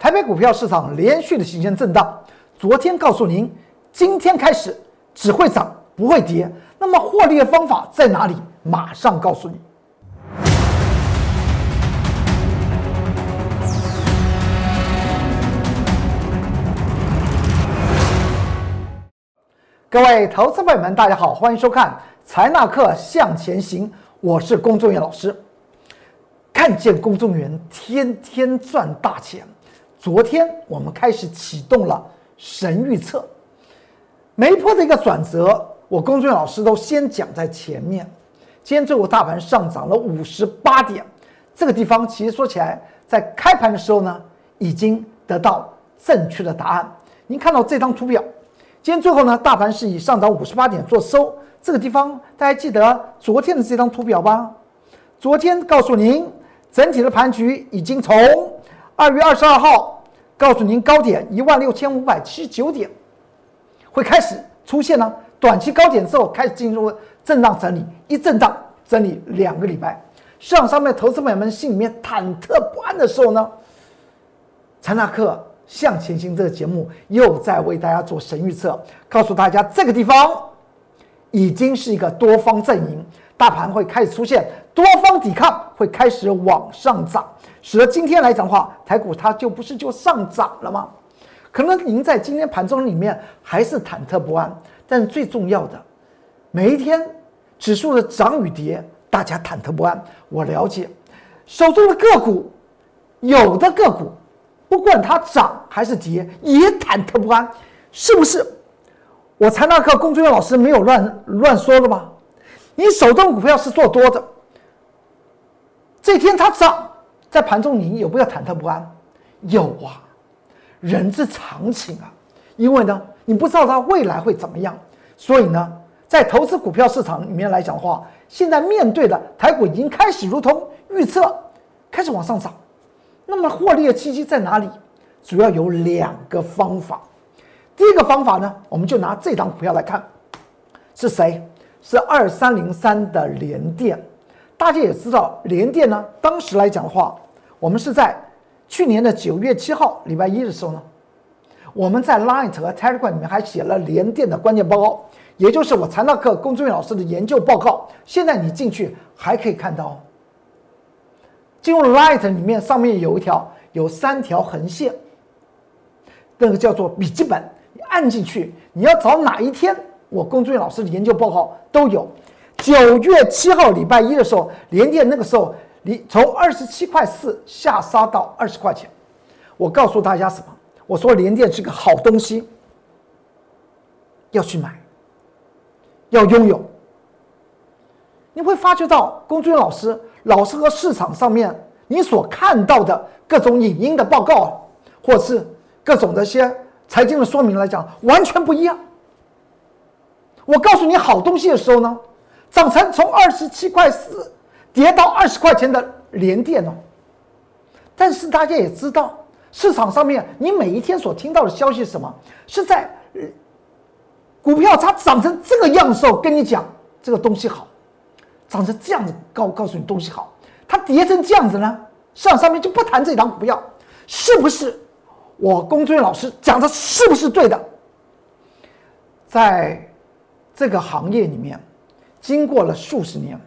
台北股票市场连续的形成震荡。昨天告诉您，今天开始只会涨不会跌。那么获利的方法在哪里？马上告诉你。各位投资朋友们，大家好，欢迎收看《财纳课向前行》，我是龚仲元老师。看见公众员天天赚大钱。昨天我们开始启动了神预测，每一波的一个转折，我公众老师都先讲在前面。今天最后大盘上涨了五十八点，这个地方其实说起来，在开盘的时候呢，已经得到正确的答案。您看到这张图表，今天最后呢，大盘是以上涨五十八点做收。这个地方大家记得昨天的这张图表吧？昨天告诉您，整体的盘局已经从。二月二十二号，告诉您高点一万六千五百七十九点，会开始出现呢。短期高点之后，开始进入震荡整理，一震荡整理两个礼拜。市场上面投资朋友们心里面忐忑不安的时候呢，陈纳克向前行这个节目又在为大家做神预测，告诉大家这个地方已经是一个多方阵营，大盘会开始出现多方抵抗，会开始往上涨。使得今天来讲的话，台股它就不是就上涨了吗？可能您在今天盘中里面还是忐忑不安，但是最重要的，每一天指数的涨与跌，大家忐忑不安。我了解，手中的个股，有的个股，不管它涨还是跌，也忐忑不安，是不是？我财纳课龚俊元老师没有乱乱说的吧？你手中股票是做多的，这天它涨。在盘中，你有没有忐忑不安？有啊，人之常情啊。因为呢，你不知道它未来会怎么样，所以呢，在投资股票市场里面来讲的话，现在面对的台股已经开始如同预测，开始往上涨。那么获利的契机在哪里？主要有两个方法。第一个方法呢，我们就拿这张股票来看，是谁？是二三零三的联电。大家也知道，联电呢，当时来讲的话，我们是在去年的九月七号礼拜一的时候呢，我们在 Light 和 Telegram 里面还写了联电的关键报告，也就是我财纳课龚俊老师的研究报告。现在你进去还可以看到，进入 Light 里面上面有一条有三条横线，那个叫做笔记本，你按进去，你要找哪一天我龚俊老师的研究报告都有。九月七号礼拜一的时候，联电那个时候，你从二十七块四下杀到二十块钱。我告诉大家什么？我说联电是个好东西，要去买，要拥有。你会发觉到，龚俊老师老是和市场上面你所看到的各种影音的报告，或是各种的一些财经的说明来讲，完全不一样。我告诉你好东西的时候呢？涨成从二十七块四跌到二十块钱的连电哦，但是大家也知道，市场上面你每一天所听到的消息是什么？是在股票它涨成这个样时候跟你讲这个东西好，涨成这样子告告诉你东西好，它跌成这样子呢，市场上面就不谈这档股票，是不是？我龚俊老师讲的是不是对的？在这个行业里面。经过了数十年，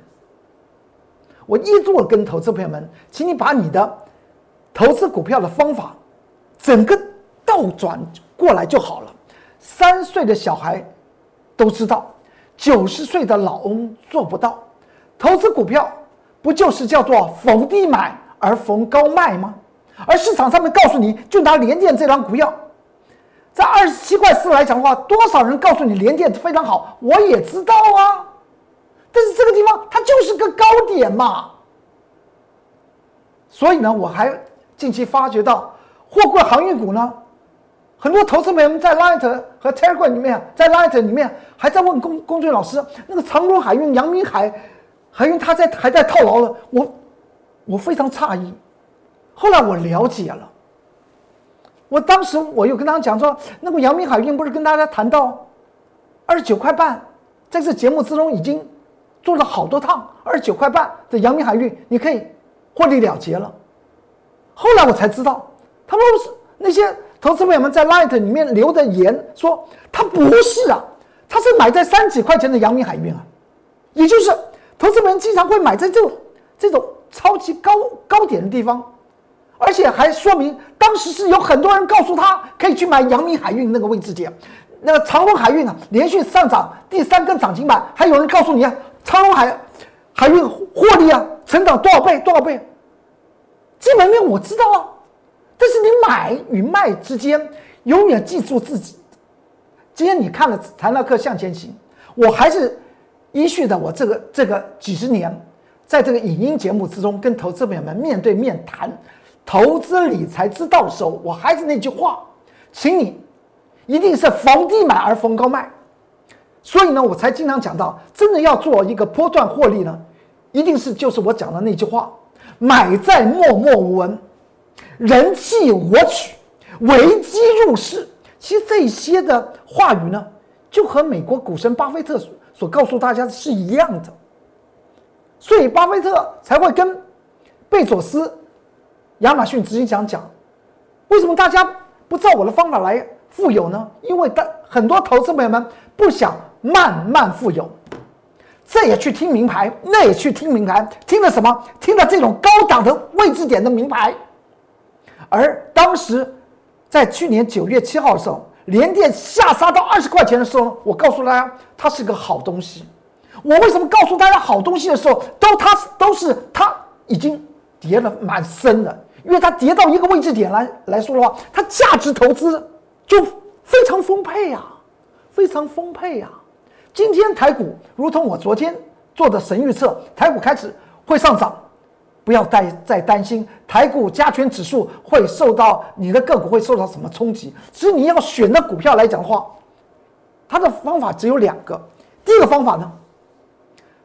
我一做跟投资朋友们，请你把你的投资股票的方法整个倒转过来就好了。三岁的小孩都知道，九十岁的老翁做不到。投资股票不就是叫做逢低买而逢高卖吗？而市场上面告诉你就拿联电这张股票，在二十七块四来讲的话，多少人告诉你联电非常好？我也知道啊。但是这个地方它就是个高点嘛，所以呢，我还近期发觉到货柜航运股呢，很多投资朋友在 Light 和 Telegram 里面，在 Light 里面还在问龚龚俊老师，那个长荣海运、阳明海海运，他在还在套牢了，我我非常诧异。后来我了解了，我当时我又跟他讲说，那个阳明海运不是跟大家谈到二十九块半，在这节目之中已经。做了好多趟，二十九块半的阳明海运，你可以获利了结了。后来我才知道，他们是那些投资朋友们在 Light 里面留的言说，他不是啊，他是买在三几块钱的阳明海运啊，也就是投资人经常会买在这种这种超级高高点的地方，而且还说明当时是有很多人告诉他可以去买阳明海运那个位置点，那长隆海运啊连续上涨第三根涨停板，还有人告诉你啊，长隆海海运获利啊成长多少倍多少倍，基本面我知道啊。但是你买与卖之间，永远记住自己。今天你看了财纳克向前行，我还是依序的我这个这个几十年，在这个影音节目之中跟投资朋友们面对面谈投资理财之道的时候，我还是那句话，请你一定是逢低买而逢高卖。所以呢，我才经常讲到，真的要做一个波段获利呢，一定是就是我讲的那句话，买在默默无闻。人气我取，危机入市。其实这些的话语呢，就和美国股神巴菲特所告诉大家的是一样的。所以巴菲特才会跟贝佐斯、亚马逊执行长讲：为什么大家不照我的方法来富有呢？因为大很多投资朋友们不想慢慢富有，这也去听名牌，那也去听名牌，听了什么？听了这种高档的位置点的名牌。而当时，在去年九月七号的时候，连电下杀到二十块钱的时候，我告诉大家，它是个好东西。我为什么告诉大家好东西的时候，都它都是它已经跌了蛮深的，因为它跌到一个位置点来来说的话，它价值投资就非常丰沛呀，非常丰沛呀。今天台股如同我昨天做的神预测，台股开始会上涨。不要再再担心台股加权指数会受到你的个股会受到什么冲击。其实你要选的股票来讲的话，它的方法只有两个。第一个方法呢，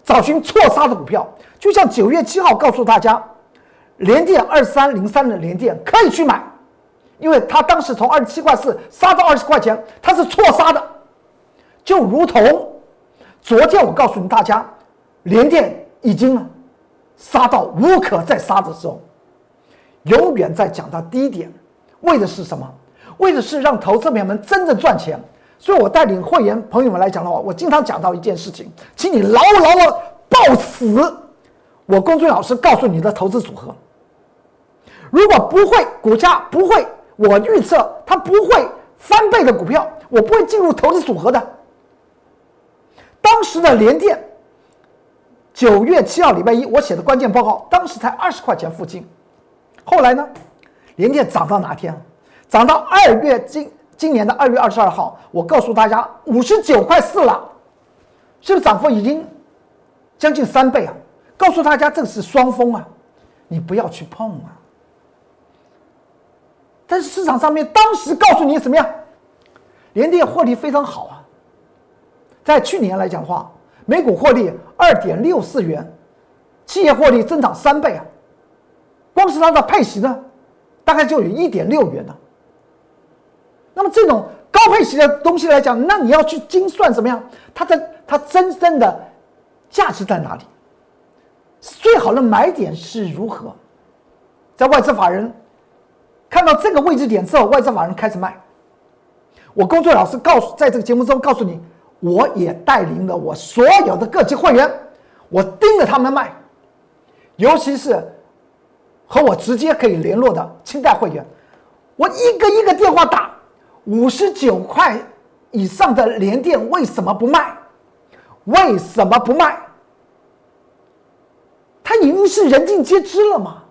找寻错杀的股票，就像九月七号告诉大家，联电二三零三的联电可以去买，因为它当时从二十七块四杀到二十块钱，它是错杀的，就如同昨天我告诉你大家，联电已经。杀到无可再杀的时候，永远在讲到低点，为的是什么？为的是让投资朋友们真正赚钱。所以我带领会员朋友们来讲的话，我经常讲到一件事情，请你牢牢的抱死我龚俊老师告诉你的投资组合。如果不会股价不会，我预测它不会翻倍的股票，我不会进入投资组合的。当时的联电。九月七号礼拜一，我写的关键报告，当时才二十块钱附近。后来呢，连电涨到哪天？涨到二月今今年的二月二十二号，我告诉大家五十九块四了，是不是涨幅已经将近三倍啊？告诉大家这是双峰啊，你不要去碰啊。但是市场上面当时告诉你怎么样？联电获利非常好啊，在去年来讲的话。每股获利二点六四元，企业获利增长三倍啊！光是它的配息呢，大概就有一点六元呢。那么这种高配息的东西来讲，那你要去精算怎么样？它的它真正的价值在哪里？最好的买点是如何？在外资法人看到这个位置点之后，外资法人开始卖。我工作老师告诉，在这个节目中告诉你。我也带领了我所有的各级会员，我盯着他们卖，尤其是和我直接可以联络的清代会员，我一个一个电话打，五十九块以上的连电为什么不卖？为什么不卖？他已经是人尽皆知了嘛。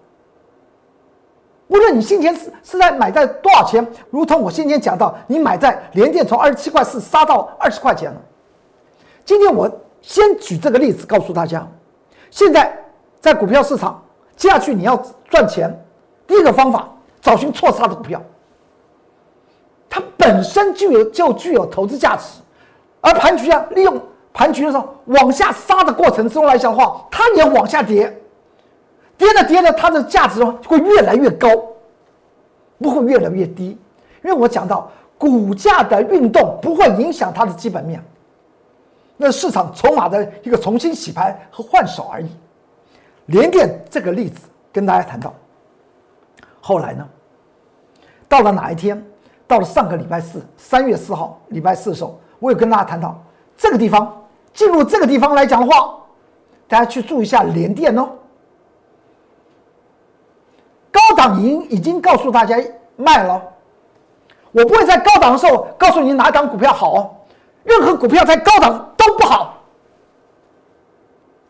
无论你先前是是在买在多少钱，如同我先前讲到，你买在联电从二十七块四杀到二十块钱了。今天我先举这个例子告诉大家，现在在股票市场，接下去你要赚钱，第一个方法找寻错杀的股票，它本身就有就具有投资价值，而盘局啊，利用盘局的时候往下杀的过程之中来讲的话，它也往下跌。跌着跌着，它的价值会越来越高，不会越来越低。因为我讲到股价的运动不会影响它的基本面，那市场筹码的一个重新洗牌和换手而已。联电这个例子跟大家谈到，后来呢，到了哪一天？到了上个礼拜四，三月四号，礼拜四的时候，我有跟大家谈到这个地方，进入这个地方来讲的话，大家去注意一下连电哦。高档已经已经告诉大家卖了，我不会在高档的时候告诉你哪档股票好，任何股票在高档都不好。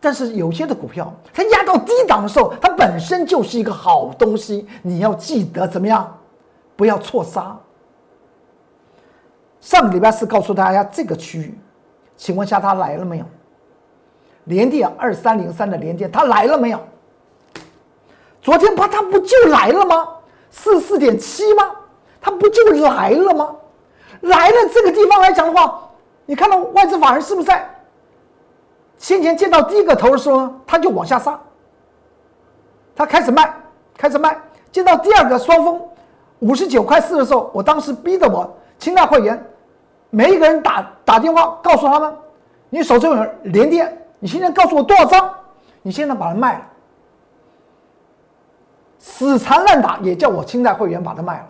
但是有些的股票，它压到低档的时候，它本身就是一个好东西，你要记得怎么样，不要错杀。上个礼拜四告诉大家这个区域，请问下它来了没有？连电二三零三的连电，它来了没有？昨天不它不就来了吗？四四点七吗？它不就来了吗？来了这个地方来讲的话，你看到外资法人是不是在先前见到第一个头的时候呢，他就往下杀，他开始卖，开始卖，见到第二个双峰五十九块四的时候，我当时逼着我清代会员。每一个人打打电话告诉他们，你手中有连电，你现在告诉我多少张？你现在把它卖了，死缠烂打也叫我清代会员把它卖了。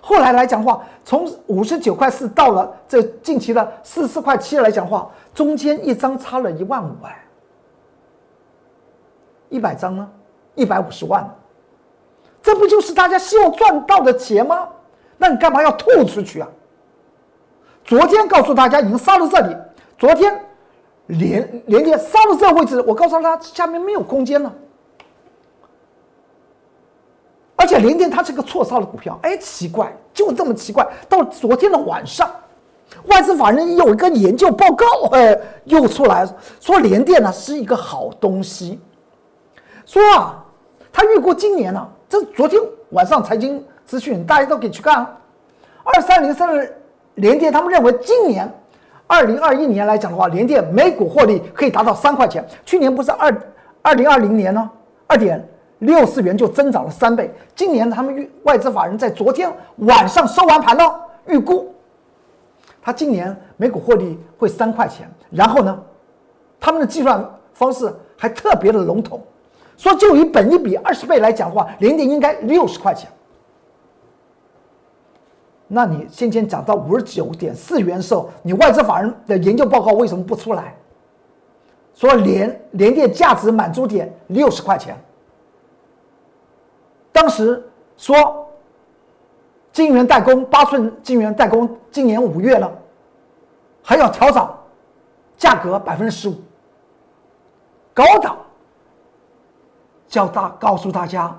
后来来讲话，从五十九块四到了这近期的四十四块七来讲话，中间一张差了一万五哎，一百张呢，一百五十万，这不就是大家希望赚到的钱吗？那你干嘛要吐出去啊？昨天告诉大家已经杀到这里，昨天连连接杀到这个位置，我告诉他下面没有空间了。而且连电它是个错杀的股票，哎，奇怪，就这么奇怪。到昨天的晚上，外资法人有一个研究报告，哎，又出来说连电呢是一个好东西，说啊，他预估今年呢，这昨天晚上财经资讯大家都可以去看，二三零三的。联电他们认为，今年二零二一年来讲的话，联电每股获利可以达到三块钱。去年不是二二零二零年呢，二点六四元就增长了三倍。今年他们预外资法人在昨天晚上收完盘呢，预估他今年每股获利会三块钱。然后呢，他们的计算方式还特别的笼统，说就以本一比二十倍来讲的话，联电应该六十块钱。那你先前讲到五十九点四元的时候，你外资法人的研究报告为什么不出来？说联联电价值满足点六十块钱。当时说晶圆代工八寸晶圆代工今年五月了，还要调涨价格百分之十五。高档叫大告诉大家，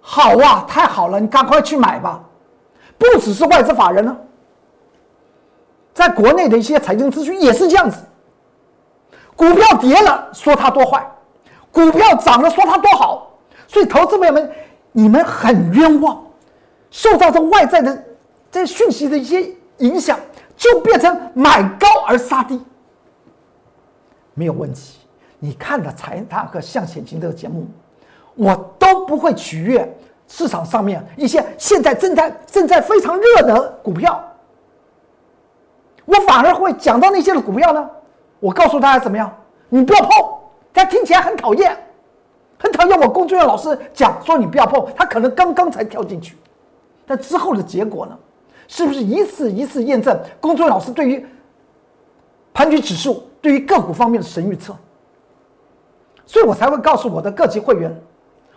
好啊，太好了，你赶快去买吧。不只是外资法人呢，在国内的一些财经资讯也是这样子。股票跌了说它多坏，股票涨了说它多好，所以投资朋友们，你们很冤枉，受到这外在的这讯息的一些影响，就变成买高而杀低，没有问题。你看的财大和向前行这个节目，我都不会取悦。市场上面一些现在正在正在非常热的股票，我反而会讲到那些的股票呢。我告诉大家怎么样？你不要碰，他听起来很讨厌，很讨厌。我工作人员老师讲说你不要碰，他可能刚刚才跳进去，但之后的结果呢？是不是一次一次验证工作人员老师对于盘局指数、对于个股方面的神预测？所以我才会告诉我的各级会员。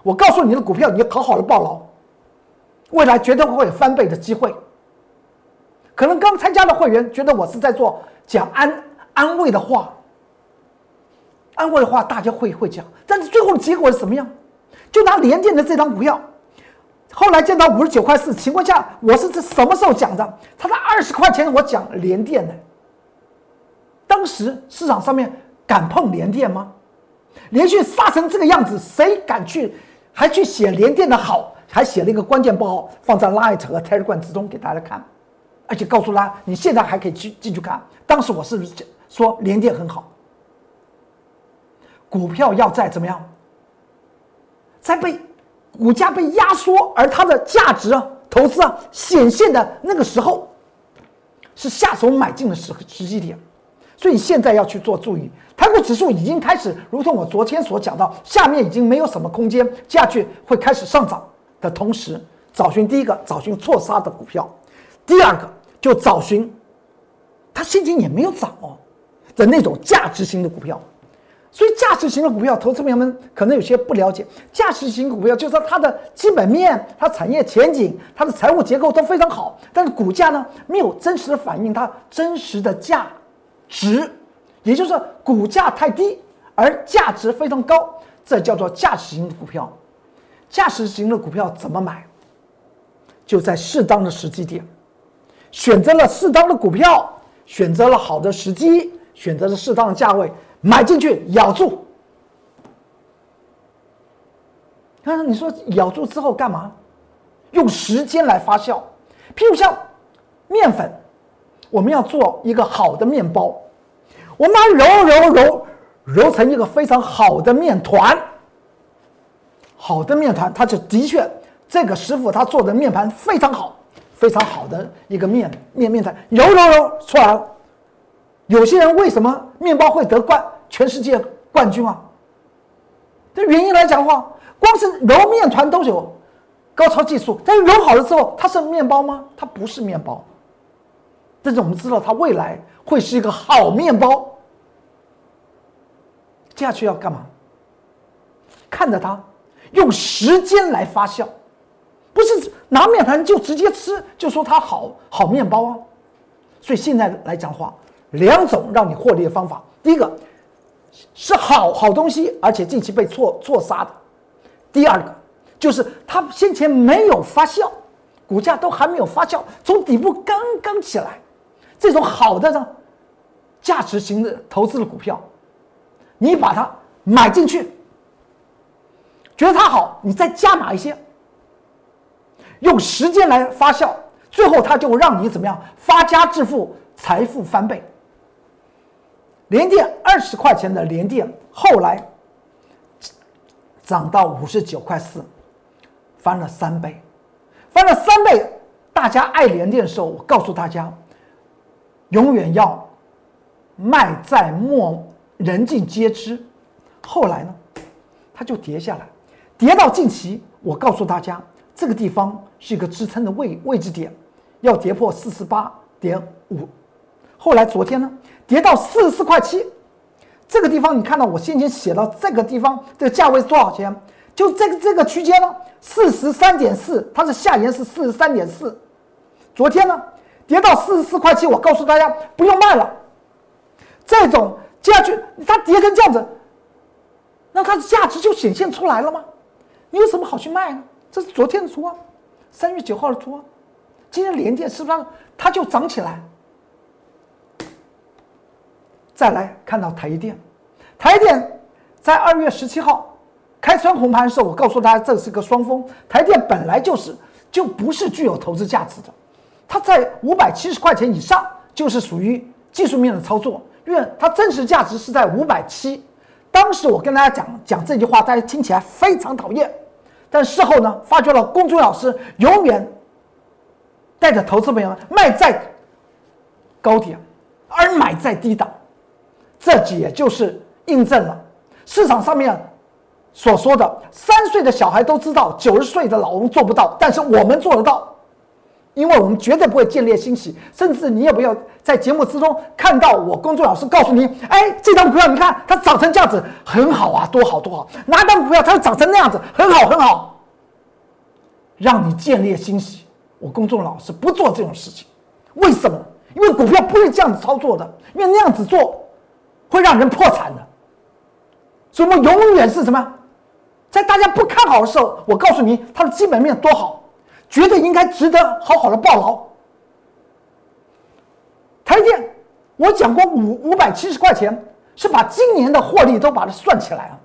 我告诉你的股票，你要好好的抱牢，未来绝对会有翻倍的机会。可能刚参加的会员觉得我是在做讲安安慰的话，安慰的话大家会会讲，但是最后的结果是什么样？就拿联电的这张股票，后来见到五十九块四情况下，我是在什么时候讲的？他在二十块钱我讲联电的，当时市场上面敢碰联电吗？连续杀成这个样子，谁敢去？还去写联电的好，还写了一个关键报告放在 Light 和 Telegram 之中给大家看，而且告诉他你现在还可以去进去看。当时我是不是说联电很好？股票要在怎么样？在被股价被压缩，而它的价值啊、投资啊显现的那个时候，是下手买进的时时机点。所以现在要去做注意，台股指数已经开始，如同我昨天所讲到，下面已经没有什么空间下去，会开始上涨的同时，找寻第一个找寻错杀的股票，第二个就找寻它现金也没有涨哦的那种价值型的股票。所以价值型的股票，投资朋友们可能有些不了解，价值型股票就是说它的基本面、它产业前景、它的财务结构都非常好，但是股价呢没有真实的反映它真实的价值，也就是说股价太低而价值非常高，这叫做价值型的股票。价值型的股票怎么买？就在适当的时机点，选择了适当的股票，选择了好的时机，选择了适当的价位。买进去咬住，但是你说咬住之后干嘛？用时间来发酵。譬如像面粉，我们要做一个好的面包，我们把揉揉揉揉成一个非常好的面团。好的面团，它就的确这个师傅他做的面盘非常好，非常好的一个面面面团，揉揉揉出来了。有些人为什么面包会得冠全世界冠军啊？这原因来讲的话，光是揉面团都有高超技术，但是揉好了之后，它是面包吗？它不是面包。但是我们知道，它未来会是一个好面包。接下去要干嘛？看着它，用时间来发酵，不是拿面团就直接吃，就说它好好面包啊。所以现在来讲话。两种让你获利的方法，第一个是好好东西，而且近期被错错杀的；第二个就是它先前没有发酵，股价都还没有发酵，从底部刚刚起来，这种好的呢价值型的投资的股票，你把它买进去，觉得它好，你再加码一些，用时间来发酵，最后它就让你怎么样发家致富，财富翻倍。连电二十块钱的连电，后来涨到五十九块四，翻了三倍，翻了三倍。大家爱连电的时候，我告诉大家，永远要卖在莫人尽皆知。后来呢，它就跌下来，跌到近期，我告诉大家，这个地方是一个支撑的位位置点，要跌破四十八点五。后来昨天呢？跌到四十四块七，这个地方你看到我先前写到这个地方这个价位是多少钱？就这个这个区间呢，四十三点四，它的下沿是四十三点四。昨天呢，跌到四十四块七，我告诉大家不用卖了。这种接下去它跌成这样子，那它的价值就显现出来了吗？你有什么好去卖呢？这是昨天的图啊，三月九号的图啊。今天连跌是不是它就涨起来？再来看到台电，台电在二月十七号开穿红盘的时候，我告诉大家这是个双峰。台电本来就是就不是具有投资价值的，它在五百七十块钱以上就是属于技术面的操作，因为它真实价值是在五百七。当时我跟大家讲讲这句话，大家听起来非常讨厌，但事后呢，发觉了公众老师永远带着投资朋友卖在高点，而买在低档。这也就是印证了市场上面所说的：三岁的小孩都知道，九十岁的老翁做不到，但是我们做得到，因为我们绝对不会建立欣喜，甚至你也不要在节目之中看到我公众老师告诉你：哎，这张股票你看它涨成这样子很好啊，多好多好！哪张股票它涨成那样子很好很好，让你建立欣喜。我公众老师不做这种事情，为什么？因为股票不是这样子操作的，因为那样子做。会让人破产的，所以我们永远是什么？在大家不看好的时候，我告诉你它的基本面多好，绝对应该值得好好的抱牢。台电，我讲过五五百七十块钱，是把今年的获利都把它算起来了，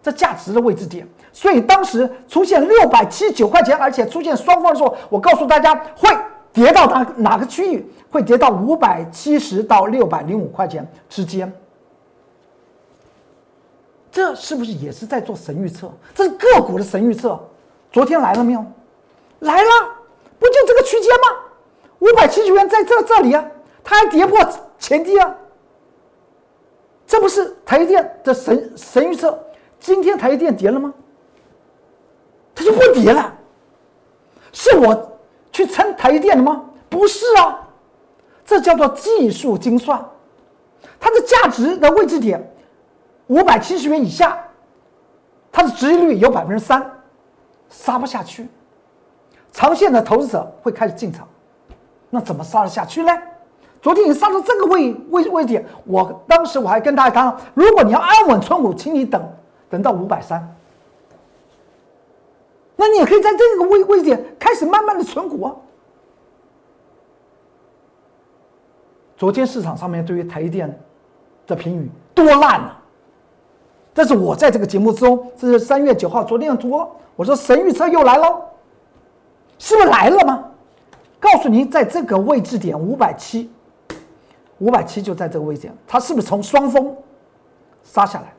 这价值的位置点。所以当时出现六百七十九块钱，而且出现双方的时候，我告诉大家会跌到哪哪个区域？会跌到五百七十到六百零五块钱之间。这是不是也是在做神预测？这是个股的神预测。昨天来了没有？来了，不就这个区间吗？五百七十元在这这里啊，它还跌破前低啊。这不是台积电的神神预测？今天台积电跌了吗？它就不跌了。是我去撑台电的吗？不是啊，这叫做技术精算，它的价值的位置点五百七十元以下，它的殖利率有百分之三，杀不下去，长线的投资者会开始进场，那怎么杀得下去呢？昨天你杀到这个位位位点，我当时我还跟大家谈，如果你要安稳存股，请你等等到五百三。那你也可以在这个位位点开始慢慢的存股啊。昨天市场上面对于台积电的评语多烂啊！但是我在这个节目中，这是三月九号，昨天的图，我说神预测又来喽，是不是来了吗？告诉您，在这个位置点五百七，五百七就在这个位置，它是不是从双峰杀下来？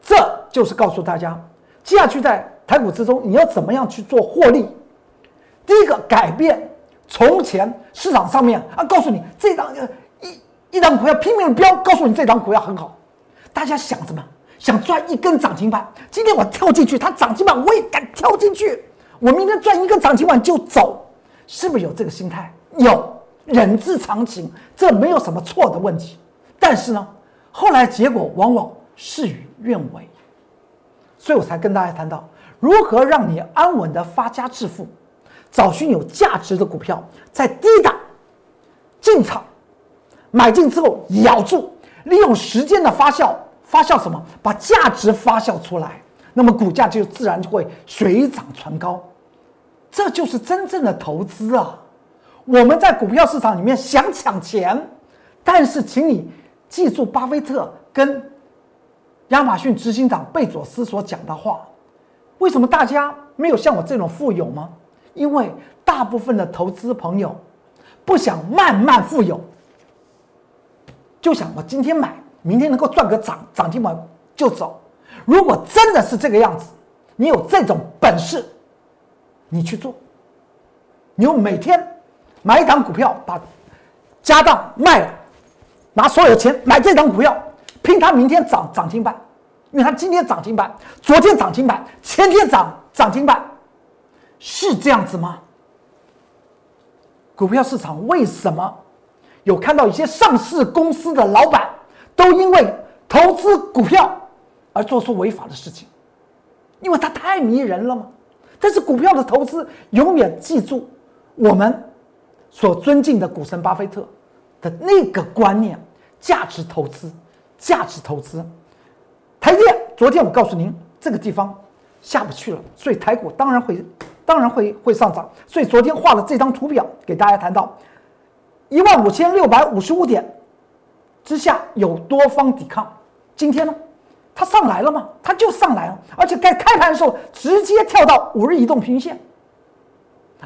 这就是告诉大家，接下去在。台股之中，你要怎么样去做获利？第一个改变从前市场上面啊，告诉你这张一一张股票拼命的飙，告诉你这张股票很好，大家想什么？想赚一根涨停板。今天我跳进去，它涨停板我也敢跳进去，我明天赚一根涨停板就走，是不是有这个心态？有，人之常情，这没有什么错的问题。但是呢，后来结果往往事与愿违，所以我才跟大家谈到。如何让你安稳的发家致富？找寻有价值的股票，在低档进场，买进之后咬住，利用时间的发酵，发酵什么？把价值发酵出来，那么股价就自然就会水涨船高。这就是真正的投资啊！我们在股票市场里面想抢钱，但是请你记住巴菲特跟亚马逊执行长贝佐斯所讲的话。为什么大家没有像我这种富有吗？因为大部分的投资朋友不想慢慢富有，就想我今天买，明天能够赚个涨涨停板就走。如果真的是这个样子，你有这种本事，你去做，你用每天买一档股票，把家当卖了，拿所有钱买这档股票，拼它明天涨涨停板。因为它今天涨停板，昨天涨停板，前天涨涨停板，是这样子吗？股票市场为什么有看到一些上市公司的老板都因为投资股票而做出违法的事情？因为它太迷人了吗？但是股票的投资，永远记住我们所尊敬的股神巴菲特的那个观念：价值投资，价值投资。台电，昨天我告诉您，这个地方下不去了，所以台股当然会，当然会会上涨。所以昨天画了这张图表给大家谈到，一万五千六百五十五点之下有多方抵抗。今天呢，它上来了吗？它就上来了，而且该开盘的时候直接跳到五日移动平均线，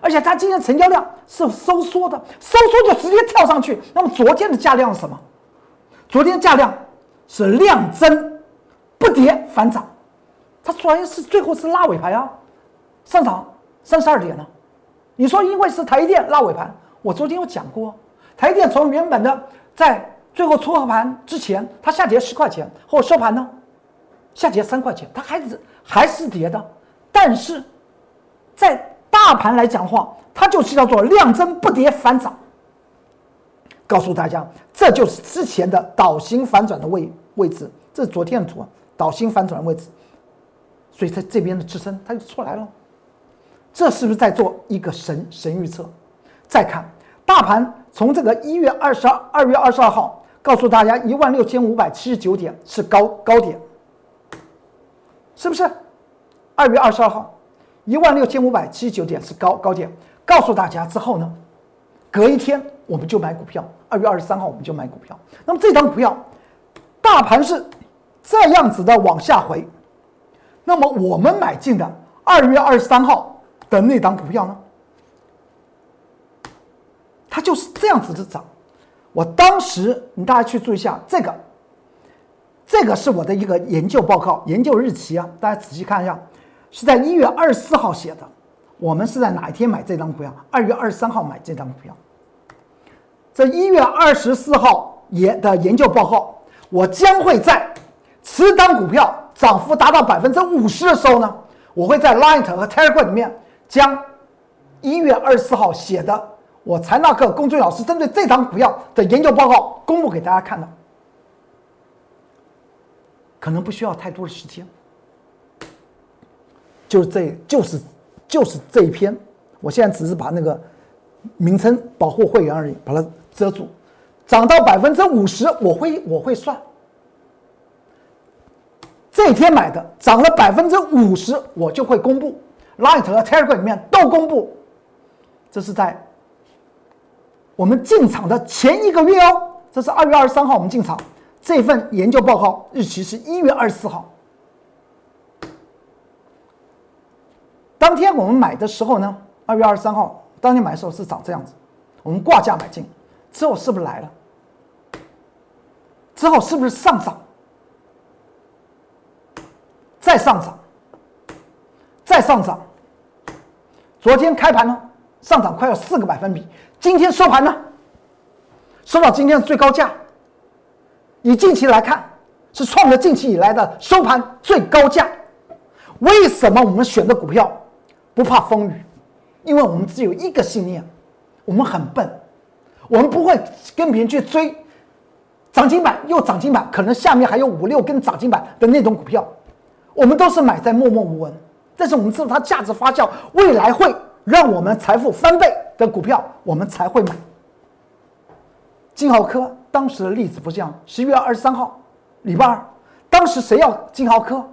而且它今天成交量是收缩的，收缩就直接跳上去。那么昨天的价量是什么？昨天价量是量增。跌反涨，它虽然是最后是拉尾盘啊，上涨三十二点呢。你说因为是台电拉尾盘，我昨天有讲过，台电从原本的在最后撮合盘之前，它下跌十块钱，后收盘呢下跌三块钱，它还是还是跌的。但是在大盘来讲的话，它就是叫做量增不跌反涨。告诉大家，这就是之前的倒型反转的位位置，这是昨天的图。导星反转位置，所以在这边的支撑它就出来了。这是不是在做一个神神预测？再看大盘从这个一月二十二二月二十二号告诉大家一万六千五百七十九点是高高点，是不是？二月二十二号一万六千五百七十九点是高高点，告诉大家之后呢，隔一天我们就买股票。二月二十三号我们就买股票。那么这张股票，大盘是。这样子的往下回，那么我们买进的二月二十三号的那档股票呢？它就是这样子的涨。我当时，你大家去注意一下这个，这个是我的一个研究报告，研究日期啊，大家仔细看一下，是在一月二十四号写的。我们是在哪一天买这张股票？二月二十三号买这张股票。在一月二十四号研的研究报告，我将会在。十档股票涨幅达到百分之五十的时候呢，我会在 Light 和 Telegram 里面将一月二十四号写的，我财纳克龚俊老师针对这档股票的研究报告公布给大家看的，可能不需要太多的时间，就是这就是就是这一篇，我现在只是把那个名称保护会员而已，把它遮住，涨到百分之五十，我会我会算。这天买的涨了百分之五十，我就会公布，Light 和 Telegram 里面都公布。这是在我们进场的前一个月哦，这是二月二十三号我们进场，这份研究报告日期是一月二十四号。当天我们买的时候呢，二月二十三号当天买的时候是长这样子，我们挂价买进，之后是不是来了？之后是不是上涨？再上涨，再上涨。昨天开盘呢，上涨快要四个百分比。今天收盘呢，收到今天的最高价。以近期来看，是创了近期以来的收盘最高价。为什么我们选的股票不怕风雨？因为我们只有一个信念：我们很笨，我们不会跟别人去追涨停板又涨停板，可能下面还有五六根涨停板的那种股票。我们都是买在默默无闻，但是我们知道它价值发酵，未来会让我们财富翻倍的股票，我们才会买。金豪科当时的例子不是这样，十一月二十三号，礼拜二，当时谁要金豪科？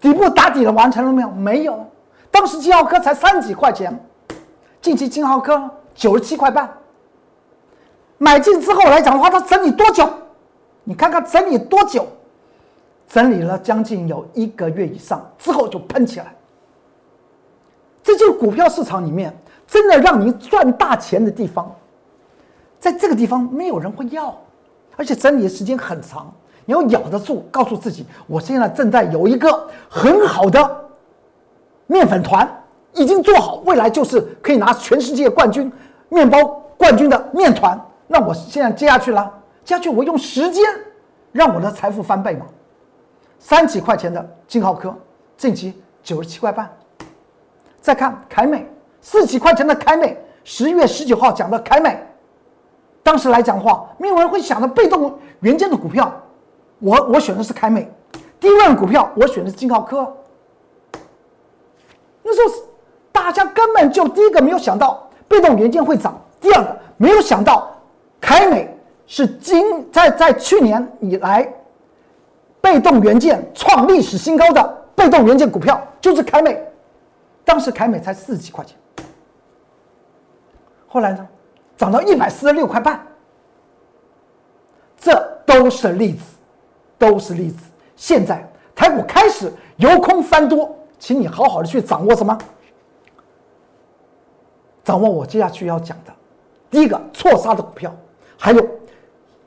底部打底了，完成了没有？没有。当时金豪科才三几块钱，近期金豪科九十七块半。买进之后来讲的话，它整理多久？你看看整理多久？整理了将近有一个月以上之后就喷起来，这就是股票市场里面真的让您赚大钱的地方，在这个地方没有人会要，而且整理的时间很长，你要咬得住，告诉自己，我现在正在有一个很好的面粉团已经做好，未来就是可以拿全世界冠军面包冠军的面团，那我现在接下去了，接下去我用时间让我的财富翻倍嘛。三几块钱的金浩科，近期九十七块半。再看凯美，四几块钱的凯美，十一月十九号讲的凯美，当时来讲的话，没有人会想到被动元件的股票，我我选的是凯美，低位股票我选的是金浩科。那时候大家根本就第一个没有想到被动元件会涨，第二个没有想到凯美是今在在去年以来。被动元件创历史新高，的被动元件股票就是凯美，当时凯美才四十几块钱，后来呢，涨到一百四十六块半，这都是例子，都是例子。现在台股开始由空翻多，请你好好的去掌握什么？掌握我接下去要讲的，第一个错杀的股票，还有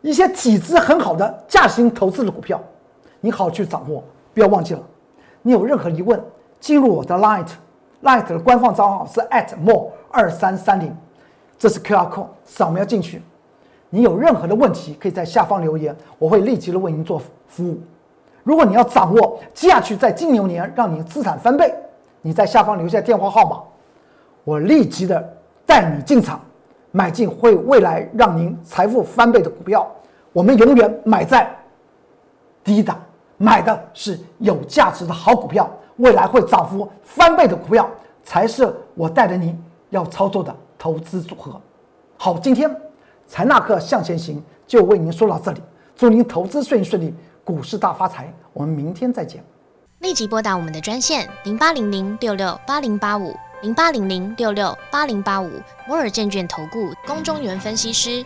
一些体质很好的价值型投资的股票。你好好，去掌握，不要忘记了。你有任何疑问，进入我的 Light，Light 的官方账号是 @more 二三三零，这是 QR code，扫描进去。你有任何的问题，可以在下方留言，我会立即的为您做服务。如果你要掌握接下去在金牛年让你资产翻倍，你在下方留下电话号码，我立即的带你进场买进会未来让您财富翻倍的股票。我们永远买在低档。买的是有价值的好股票，未来会涨幅翻倍的股票，才是我带着您要操作的投资组合。好，今天财纳克向前行就为您说到这里，祝您投资顺顺利，股市大发财。我们明天再见。立即拨打我们的专线零八零零六六八零八五零八零零六六八零八五摩尔证券投顾龚中原分析师。